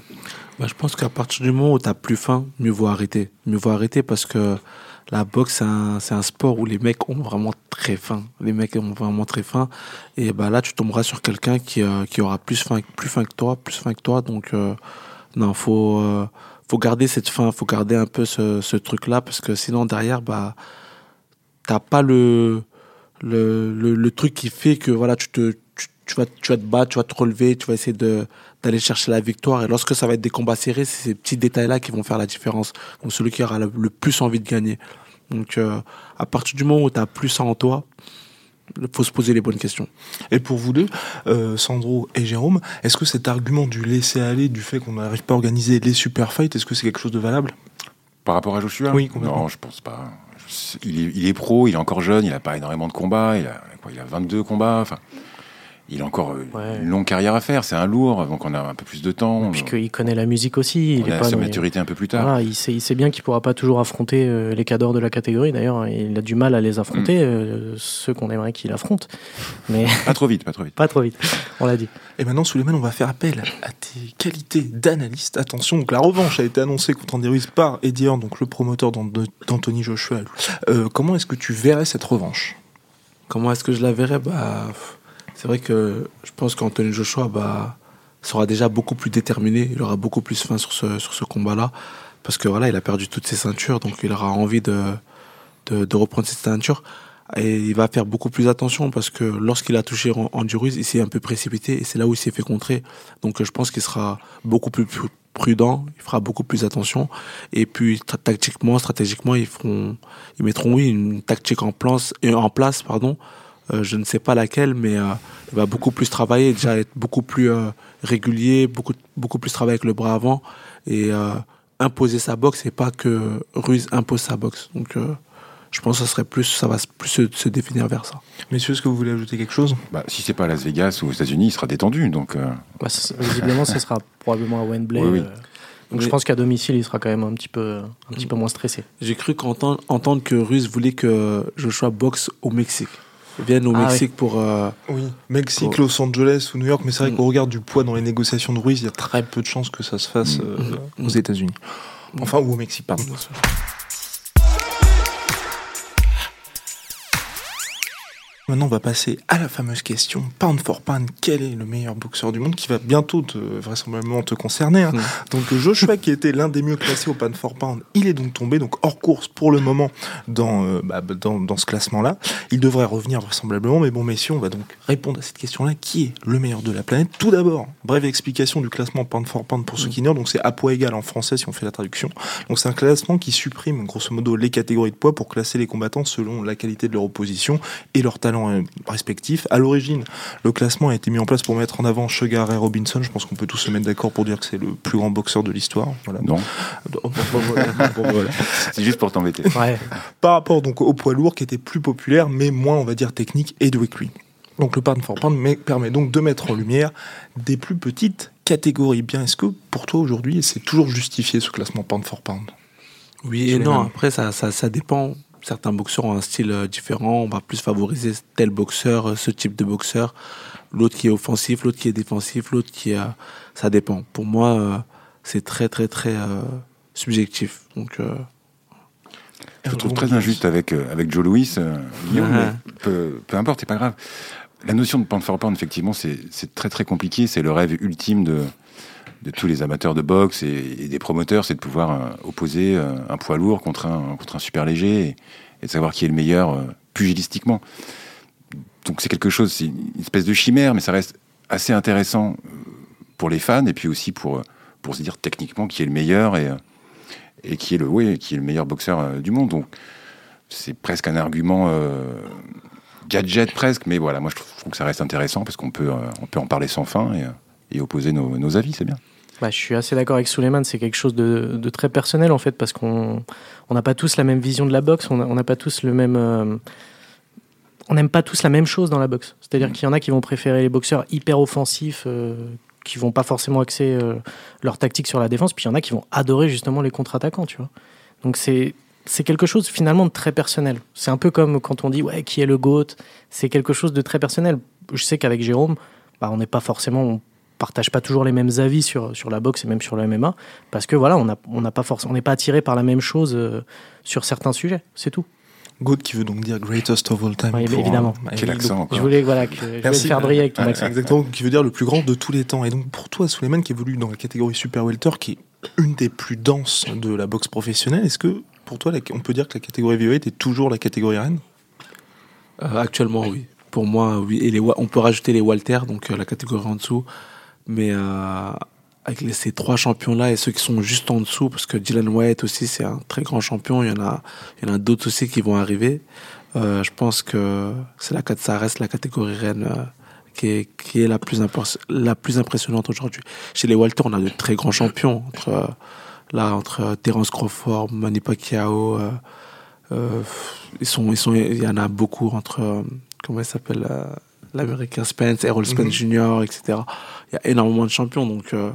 Bah, je pense qu'à partir du moment où tu plus faim, mieux vaut arrêter. Mieux vaut arrêter parce que la boxe, c'est un, sport où les mecs ont vraiment très faim. Les mecs ont vraiment très faim. Et bah, là, tu tomberas sur quelqu'un qui, euh, qui aura plus faim, plus faim que toi, plus faim que toi. Donc, euh, non, faut, euh, faut garder cette faim, faut garder un peu ce, ce truc-là parce que sinon, derrière, bah, t'as pas le, le, le, le truc qui fait que voilà, tu te, tu, tu vas, tu vas te battre, tu vas te relever, tu vas essayer de, d'aller chercher la victoire. Et lorsque ça va être des combats serrés, c'est ces petits détails-là qui vont faire la différence. Donc celui qui aura le, le plus envie de gagner. Donc euh, à partir du moment où tu as plus ça en toi, il faut se poser les bonnes questions. Et pour vous deux, euh, Sandro et Jérôme, est-ce que cet argument du laisser aller, du fait qu'on n'arrive pas à organiser les super fights, est-ce que c'est quelque chose de valable? Par rapport à Joshua? Oui, complètement. Non, je pense pas. Il est, pro, il est encore jeune, il a pas énormément de combats, il a, quoi, il a 22 combats. Enfin, il a encore euh, Ouais. une longue carrière à faire. C'est un lourd, donc on a un peu plus de temps. Puis qu'il connaît la musique aussi. Il on est a pas sa maturité un peu plus tard. Voilà, il, sait, il sait bien qu'il pourra pas toujours affronter euh, les cadors de la catégorie. D'ailleurs, il a du mal à les affronter, Mm. euh, ceux qu'on aimerait qu'il affronte. Mais Pas trop vite, pas trop vite. pas trop vite, on l'a dit. Et maintenant, Suleiman, on va faire appel à tes qualités d'analyste. Attention, donc la revanche a été annoncée contre Andy Ruiz par Eddie Hearn, donc le promoteur d'An- d'Anthony Joshua. Euh, comment est-ce que tu verrais cette revanche? Comment est-ce que je la verrais? Bah, C'est vrai que je pense qu'Anthony Joshua bah, sera déjà beaucoup plus déterminé. Il aura beaucoup plus faim sur ce, combat-là. Parce que voilà, il a perdu toutes ses ceintures. Donc il aura envie de, reprendre cette ceinture. Et il va faire beaucoup plus attention parce que lorsqu'il a touché An- Andy il s'est un peu précipité et c'est là où il s'est fait contrer. Donc je pense qu'il sera beaucoup plus pru- prudent, il fera beaucoup plus attention. Et puis tactiquement, stratégiquement, ils mettront une tactique en place. Euh, je ne sais pas laquelle, mais euh, il va beaucoup plus travailler, déjà être beaucoup plus euh, régulier, beaucoup beaucoup plus travailler avec le bras avant et euh, imposer sa boxe et pas que Ruiz impose sa boxe. Donc euh, je pense que ça serait plus, ça va plus se, se définir vers ça. Messieurs, est-ce que vous voulez ajouter quelque chose? Bah, si c'est pas à Las Vegas ou aux États-Unis, il sera détendu. Donc, euh, Bah, visiblement, ce sera probablement à Wembley. Oui, oui. euh, donc je pense qu'à domicile, il sera quand même un petit peu, un petit peu moins stressé. J'ai cru qu'entendre entendre que Ruiz voulait que Joshua boxe au Mexique. Vienne au Ah Mexique pour. euh, Oui, Mexique, Pour- Los Angeles ou New York, mais c'est vrai Mm. qu'au regard du poids dans les négociations de Ruiz, il y a très peu de chances que ça se fasse Mm. euh, Mm. aux États-Unis. Enfin, ou au Mexique, pardon. Maintenant, on va passer à la fameuse question pound for pound. Quel est le meilleur boxeur du monde qui va bientôt te, vraisemblablement te concerner hein. Mm. Donc Joshua, qui était l'un des mieux classés au pound for pound, il est donc tombé donc hors course pour le moment dans euh, bah, dans, dans ce classement-là. Il devrait revenir vraisemblablement, mais bon, messieurs, on va donc répondre à cette question-là. Qui est le meilleur de la planète? Tout d'abord, brève explication du classement pound for pound pour ceux qui ignorent. Donc c'est à poids égal en français si on fait la traduction. Donc c'est un classement qui supprime grosso modo les catégories de poids pour classer les combattants selon la qualité de leur opposition et leurs talents euh, respectifs. À l'origine, le classement a été mis en place pour mettre en avant Sugar Ray Robinson. Je pense qu'on peut tous se mettre d'accord pour dire que c'est le plus grand boxeur de l'histoire. Voilà. non, Bon, voilà. Bon, voilà. c'est juste pour t'embêter. Ouais. Par rapport donc au poids lourd qui était plus populaire mais moins on va dire technique et doué que lui. Donc le pound for pound permet donc de mettre en lumière des plus petites catégories. Bien, est-ce que pour toi aujourd'hui c'est toujours justifié ce classement pound for pound? Oui et non, après ça, ça, ça dépend. Certains boxeurs ont un style euh, différent. On va plus favoriser tel boxeur, euh, ce type de boxeur. L'autre qui est offensif, l'autre qui est défensif, l'autre qui est. Ça dépend. Pour moi, euh, c'est très, très, très euh, subjectif. Donc, euh, Je le trouve très injuste avec, avec Joe Louis. euh, Guillaume, mais peu, peu importe, c'est pas grave. La notion de pound for pound, effectivement, c'est c'est très très compliqué. C'est le rêve ultime de, de tous les amateurs de boxe et, des promoteurs, c'est de pouvoir euh, opposer euh, un poids lourd contre un, contre un super léger et, de savoir qui est le meilleur euh, pugilistiquement. Donc c'est quelque chose, c'est une espèce de chimère, mais ça reste assez intéressant pour les fans et puis aussi pour, pour se dire techniquement qui est le meilleur et, et qui est le, oui, qui est le meilleur boxeur du monde. Donc c'est presque un argument gadget presque, mais voilà, moi je trouve, que ça reste intéressant parce qu'on peut, on peut en parler sans fin et, opposer nos avis, c'est bien. Bah, je suis assez d'accord avec Suleiman, c'est quelque chose de, de très personnel en fait, parce qu'on on n'a pas tous la même vision de la boxe, on n'a pas tous le même. euh, on n'aime pas tous la même chose dans la boxe. C'est-à-dire Mm. qu'il y en a qui vont préférer les boxeurs hyper offensifs, euh, qui vont pas forcément axer euh, leur tactique sur la défense, puis il y en a qui vont adorer justement les contre-attaquants, tu vois. Donc c'est c'est quelque chose finalement de très personnel. C'est un peu comme quand on dit ouais qui est le goat, c'est quelque chose de très personnel. Je sais qu'avec Jérôme, bah, on n'est pas forcément, on partage pas toujours les mêmes avis sur, sur la boxe et même sur le MMA parce que voilà, on n'a on n'a pas forcément, on n'est pas attiré par la même chose euh, sur certains sujets, c'est tout. Goat qui veut donc dire greatest of all time. Oui, pour, évidemment. euh, Quel donc, accent Je voulais voilà, que, je voulais Merci. faire briller avec ton accent. Exactement, qui veut dire le plus grand de tous les temps. Et donc pour toi, Suleiman, qui évolue dans la catégorie super welter, qui est une des plus denses de la boxe professionnelle, est-ce que pour toi, on peut dire que la catégorie heavyweight est toujours la catégorie reine? Euh, actuellement, oui. Pour moi, oui. Et les, on peut rajouter les Walter, donc euh, la catégorie en dessous. Mais euh, avec ces trois champions-là et ceux qui sont juste en dessous, parce que Dylan White aussi, c'est un très grand champion. Il y en a, il y en a d'autres aussi qui vont arriver. Euh, je pense que c'est la, ça reste la catégorie reine euh, qui, est, qui est la plus, la plus impressionnante aujourd'hui. Chez les Walter, on a de très grands champions. Entre, là, entre Terence Crawford, Manny Pacquiao, ils sont, ils sont, il y en a beaucoup entre, comment il s'appelle, l'américain Spence, Errol Spence Mhm. Jr., etc. Il y a énormément de champions. Donc, euh,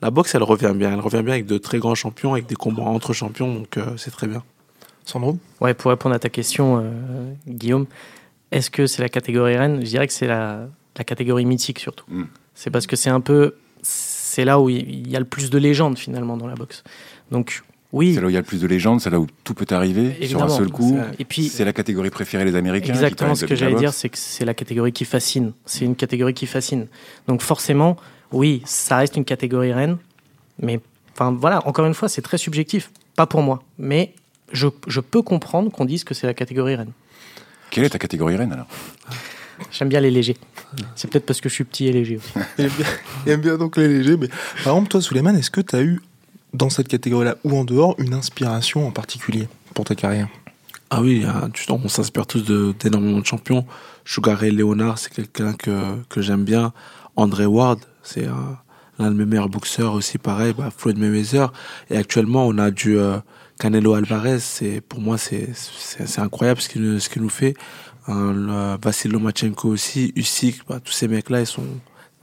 la boxe, elle revient bien. Elle revient bien avec de très grands champions, avec des combats entre champions. Donc, euh, c'est très bien. Sandro? Ouais, pour répondre à ta question, euh, Guillaume, est-ce que c'est la catégorie reine? Je dirais que c'est la, la catégorie mythique surtout. Mm. C'est parce que c'est un peu. C'est là où il y a le plus de légendes finalement dans la boxe. Donc, oui. C'est là où il y a le plus de légendes, c'est là où tout peut arriver Évidemment. sur un seul coup. C'est- Et puis, C'est la catégorie préférée des Américains. Exactement ce que j'allais dire, c'est que c'est la catégorie qui fascine. C'est une catégorie qui fascine. Donc forcément, oui, ça reste une catégorie reine, mais enfin voilà, encore une fois, c'est très subjectif. Pas pour moi, mais je, je peux comprendre qu'on dise que c'est la catégorie reine. Quelle est ta catégorie reine alors? J'aime bien les légers. C'est peut-être parce que je suis petit et léger aussi. Il aime bien, donc les légers. Mais par exemple, toi, Suleiman, est-ce que tu as eu, dans cette catégorie-là ou en dehors, une inspiration en particulier pour ta carrière Ah oui, il y a- tu- on s'inspire tous d'énormément de, champions. Sugar Ray Leonard, c'est quelqu'un que, que j'aime bien. André Ward, c'est un- l'un de mes meilleurs boxeurs aussi, pareil. Bah, Floyd Mayweather. Et actuellement, on a du euh, Canelo Alvarez. Pour moi, c'est, incroyable ce qu'il, ce qu'il nous fait. Un, le Vassil Lomachenko aussi, Usyk, bah, tous ces mecs-là, ils sont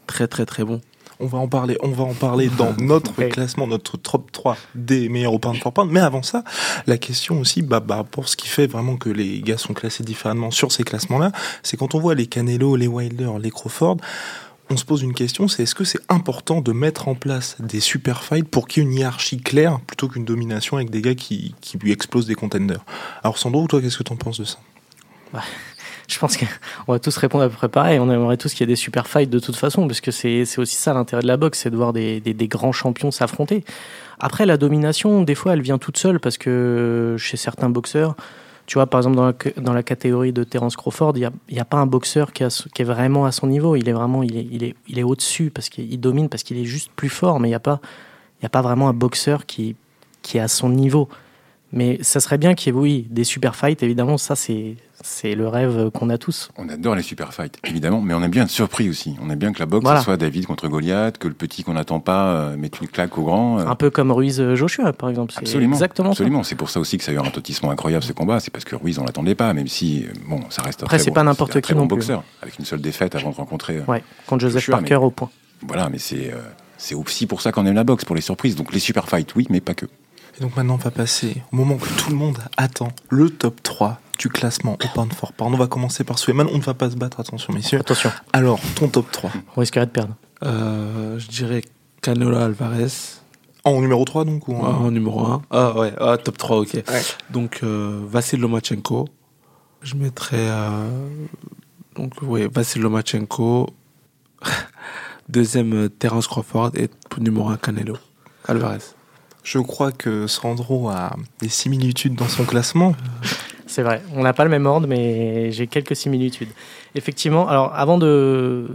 très, très, très bons. On va en parler, on va en parler dans notre Ouais. classement, notre top 3 des meilleurs au pound for pound. Mais avant ça, la question aussi, bah, bah, pour ce qui fait vraiment que les gars sont classés différemment sur ces classements-là, c'est quand on voit les Canelo, les Wilder, les Crawford, on se pose une question, c'est est-ce que c'est important de mettre en place des super fights pour qu'il y ait une hiérarchie claire plutôt qu'une domination avec des gars qui, qui lui explosent des contenders? Alors Sandro, toi, qu'est-ce que tu en penses de ça? Je pense qu'on va tous répondre à peu près pareil. On aimerait tous qu'il y ait des super fights de toute façon, parce que c'est aussi ça l'intérêt de la boxe, c'est de voir des, grands champions s'affronter. Après, la domination, des fois, elle vient toute seule, parce que chez certains boxeurs, tu vois, par exemple, dans la, catégorie de Terence Crawford, il n'y a, a pas un boxeur qui, est vraiment à son niveau. Il est vraiment il est, au-dessus, parce qu'il domine, parce qu'il est juste plus fort, mais il n'y a, pas- a pas vraiment un boxeur qui, qui est à son niveau. Mais ça serait bien qu'il y ait, oui, des super fights, évidemment, ça, c'est c'est le rêve qu'on a tous. On adore les super fights, évidemment, mais on aime bien être surpris aussi. On aime bien que la boxe Voilà. soit David contre Goliath, que le petit qu'on n'attend pas euh, mette une claque au grand. euh, Un peu comme Ruiz euh, Joshua, par exemple. C'est Absolument, exactement absolument. C'est pour ça aussi que ça a eu un retentissement incroyable ce combat. C'est parce que Ruiz, on l'attendait pas, même si bon, ça reste. un Après, très c'est bon- pas n'importe un qui très bon non plus. boxeur, avec une seule défaite avant de rencontrer. Ouais, contre Joseph Joshua, Parker au point. Voilà, mais c'est euh, c'est aussi pour ça qu'on aime la boxe, pour les surprises. Donc les super fights, oui, mais pas que. Et donc maintenant, on va passer au moment que tout le monde attend, le top 3 du classement au pound for pound. On va commencer par Suleiman, on ne va pas se battre, attention messieurs. Attention, Alors, ton top 3 on risquerait de perdre. Euh, je dirais Canelo Alvarez En numéro 3 donc ou en... en numéro 1. Ah ouais, ah, top 3, ok. Ouais. Donc, euh, Vassil Lomachenko. Je mettrais. euh, donc, oui, Vassil Lomachenko. Deuxième, euh, Terence Crawford. Et numéro 1, Canelo Alvarez. Je crois que Sandro a des similitudes dans son classement. C'est vrai, on n'a pas le même ordre, mais j'ai quelques similitudes. Effectivement, alors avant de,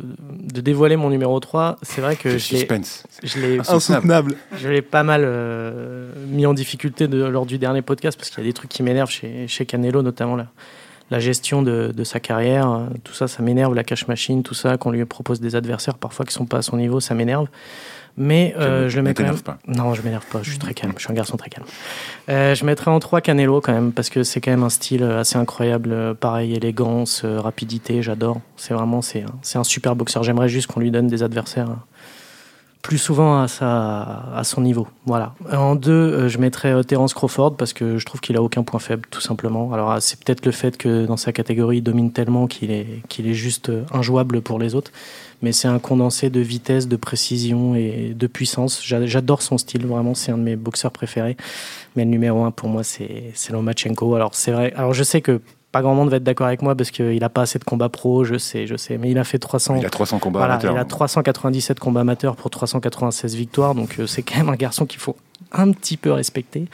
de dévoiler mon numéro 3, c'est vrai que Le je l'ai- suspense. je l'ai Insoutenable. je l'ai pas mal euh, mis en difficulté de- lors du dernier podcast parce qu'il y a des trucs qui m'énervent chez, chez Canelo, notamment la, la gestion de, de sa carrière. euh, Tout ça, ça m'énerve. La cash machine, tout ça, qu'on lui propose des adversaires parfois qui sont pas à son niveau, ça m'énerve. Mais euh, je le mets quand même. pas. Non, je m'énerve pas. Je suis très calme. Je suis un garçon très calme. Euh, je mettrais en 3 Canelo quand même parce que c'est quand même un style assez incroyable. Euh, Pareil, élégance, euh, rapidité, j'adore. C'est vraiment c'est un, super boxeur. J'aimerais juste qu'on lui donne des adversaires euh, plus souvent à, sa, à son niveau. Voilà. En 2, je mettrais euh, Terence Crawford parce que je trouve qu'il a aucun point faible, tout simplement. Alors ah, c'est peut-être le fait que dans sa catégorie, il domine tellement qu'il est, qu'il est juste euh, injouable pour les autres. Mais c'est un condensé de vitesse, de précision et de puissance. J'a- J'adore son style, vraiment. C'est un de mes boxeurs préférés. Mais le numéro un pour moi, c'est c'est Lomachenko. Alors c'est vrai. Alors je sais que pas grand monde va être d'accord avec moi parce qu'il a pas assez de combats pro, je sais, je sais. Mais il a fait 300. Il a 300 combats Voilà, amateurs. il a 397 combats amateurs pour 396 victoires, donc euh, c'est quand même un garçon qu'il faut un petit peu respecter.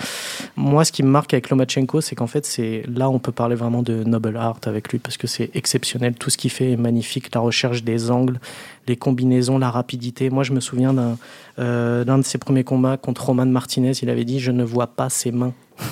Moi, ce qui me marque avec Lomachenko, c'est qu'en fait, c'est là on peut parler vraiment de noble art avec lui parce que c'est exceptionnel. Tout ce qu'il fait est magnifique. La recherche des angles, les combinaisons, la rapidité. Moi, je me souviens d'un euh, d'un de ses premiers combats contre Roman Martinez. Il avait dit Je ne vois pas ses mains.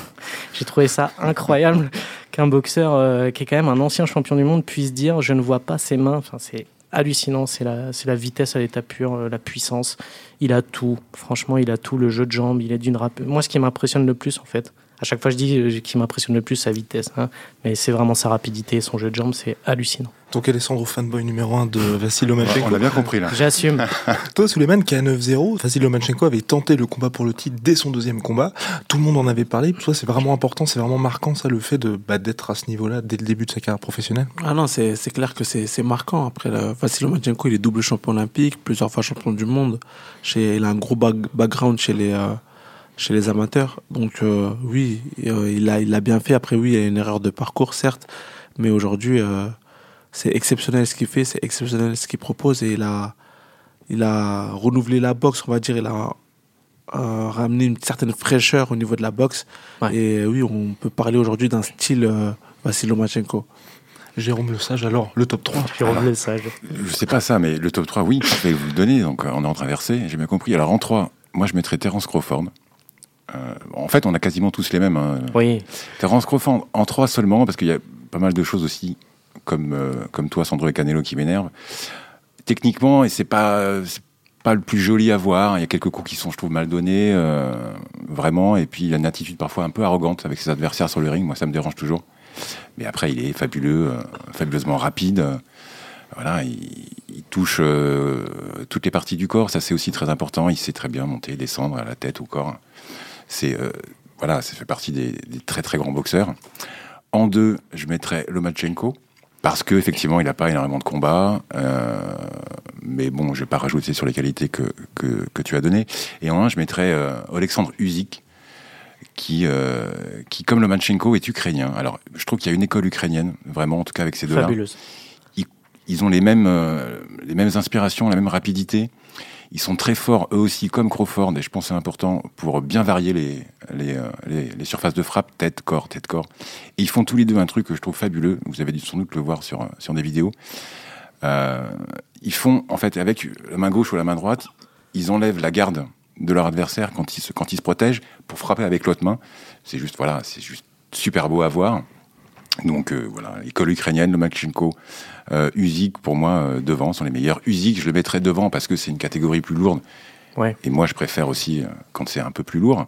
J'ai trouvé ça incroyable qu'un boxeur euh, qui est quand même un ancien champion du monde puisse dire Je ne vois pas ses mains. Enfin, c'est hallucinant. C'est la, c'est la vitesse à l'état pur, euh, la puissance. Il a tout. Franchement, il a tout. Le jeu de jambes, il est d'une rap. Moi, ce qui m'impressionne le plus, en fait, À chaque fois, je dis euh, qu'il m'impressionne le plus sa vitesse, hein. mais c'est vraiment sa rapidité, son jeu de jambes, c'est hallucinant. Donc Alessandro, fanboy numéro 1 de Vassil Lomachenko. On l'a bien compris là. J'assume. Toi, Suleiman, qui est à 9-0, Vassil Lomachenko avait tenté le combat pour le titre dès son deuxième combat. Tout le monde en avait parlé. Pour toi, c'est vraiment important, c'est vraiment marquant, ça, le fait de bah, d'être à ce niveau-là dès le début de sa carrière professionnelle. Ah non, c'est c'est clair que c'est c'est marquant. Après, le- Vassil Lomachenko, il est double champion olympique, plusieurs fois champion du monde. Chez, il a un gros bag- background chez les, euh, chez les amateurs. Donc euh, oui, euh, il a, il a bien fait. Après, oui, il y a une erreur de parcours, certes. Mais aujourd'hui, euh, c'est exceptionnel ce qu'il fait, c'est exceptionnel ce qu'il propose. Et il a, il a renouvelé la boxe, on va dire. Il a euh, ramené une certaine fraîcheur au niveau de la boxe. Ouais. Et oui, on peut parler aujourd'hui d'un style euh, Vassil Lomachenko. Jérôme Le Sage, alors, le top 3. Jérôme Le Sage. Je sais pas ça, mais le top 3, oui, je vais vous le donner. Donc, on est en traversée, j'ai bien compris. Alors, en 3, moi, je mettrais Terence Crawford. Euh, en fait, on a quasiment tous les mêmes. hein. Oui, Terence Crawford en 3 seulement, parce qu'il y a pas mal de choses aussi, comme, euh, comme toi, Sandro et Canelo, qui m'énervent. Techniquement, et c'est pas, pas le plus joli à voir. Il y a quelques coups qui sont, je trouve, mal donnés, euh, vraiment. Et puis, il a une attitude parfois un peu arrogante avec ses adversaires sur le ring. Moi, ça me dérange toujours. Mais après, il est fabuleux, fabuleusement rapide. Voilà, il, il touche euh, toutes les parties du corps. Ça, c'est aussi très important. Il sait très bien monter, descendre à la tête, au corps. C'est euh, voilà, ça fait partie des, des très très grands boxeurs. En deux, je mettrais Lomachenko parce que effectivement, il n'a pas énormément de combats. euh, mais bon, je vais pas rajouter sur les qualités que, que, que tu as données. Et en un, je mettrais euh, Alexandre Usyk qui, euh, qui, comme Lomachenko, est ukrainien. Alors, je trouve qu'il y a une école ukrainienne, vraiment, en tout cas avec ces deux-là fabuleuse. ils ont les mêmes, les mêmes inspirations, la même rapidité. Ils sont très forts, eux aussi, comme Crawford, et je pense que c'est important pour bien varier les, euh, les, les surfaces de frappe, tête, corps, tête, corps. Et ils font tous les deux un truc que je trouve fabuleux. Vous avez dû sans doute le voir sur, sur des vidéos. Euh, ils font, en fait, avec la main gauche ou la main droite, ils enlèvent la garde de leur adversaire quand ils se, quand ils se protègent pour frapper avec l'autre main. C'est juste, voilà, c'est juste super beau à voir. Donc euh, voilà, école ukrainienne, Lomachenko, euh, Usyk pour moi euh, devant sont les meilleurs. Usyk, je le mettrais devant parce que c'est une catégorie plus lourde. Ouais. Et moi, je préfère aussi euh, quand c'est un peu plus lourd,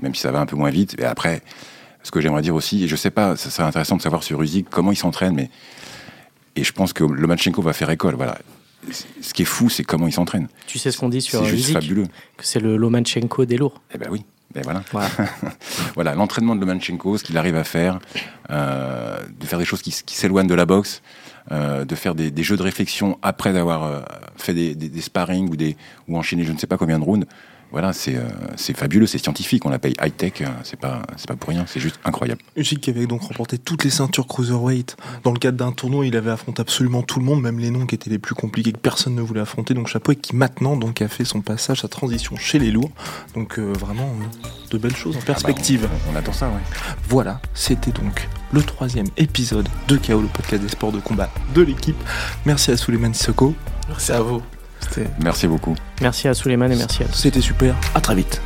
même si ça va un peu moins vite. Et après, ce que j'aimerais dire aussi, et je sais pas, ça serait intéressant de savoir sur Usyk comment il s'entraîne, mais et je pense que Lomachenko va faire école. Voilà. Ce qui est fou, c'est comment il s'entraîne. Tu sais ce qu'on dit sur C'est juste Usyk fabuleux. Que c'est le Lomachenko des lourds. Eh ben oui. Ben voilà. Voilà. voilà, l'entraînement de Lomachenko, ce qu'il arrive à faire, euh, de faire des choses qui, s'éloignent de la boxe, euh, de faire des, des jeux de réflexion après avoir euh, fait des, des, des sparring ou, des, ou enchaîné je ne sais pas combien de rounds. Voilà, c'est euh, c'est fabuleux, c'est scientifique, on l'appelle high-tech, euh, c'est pas, c'est pas pour rien, c'est juste incroyable. Usyk qui avait donc remporté toutes les ceintures cruiserweight. Dans le cadre d'un tournoi, il avait affronté absolument tout le monde, même les noms qui étaient les plus compliqués que personne ne voulait affronter. Donc chapeau et qui maintenant donc a fait son passage, sa transition chez les lourds. Donc euh, vraiment euh, de belles choses en perspective. Ah bah, on, on attend ça, ouais. Voilà, c'était donc le troisième épisode de KO, le podcast des sports de combat de l'équipe. Merci à Suleiman Sissoko. Merci à vous. Merci beaucoup. Merci à Suleiman et merci à tous. C'était super. À très vite.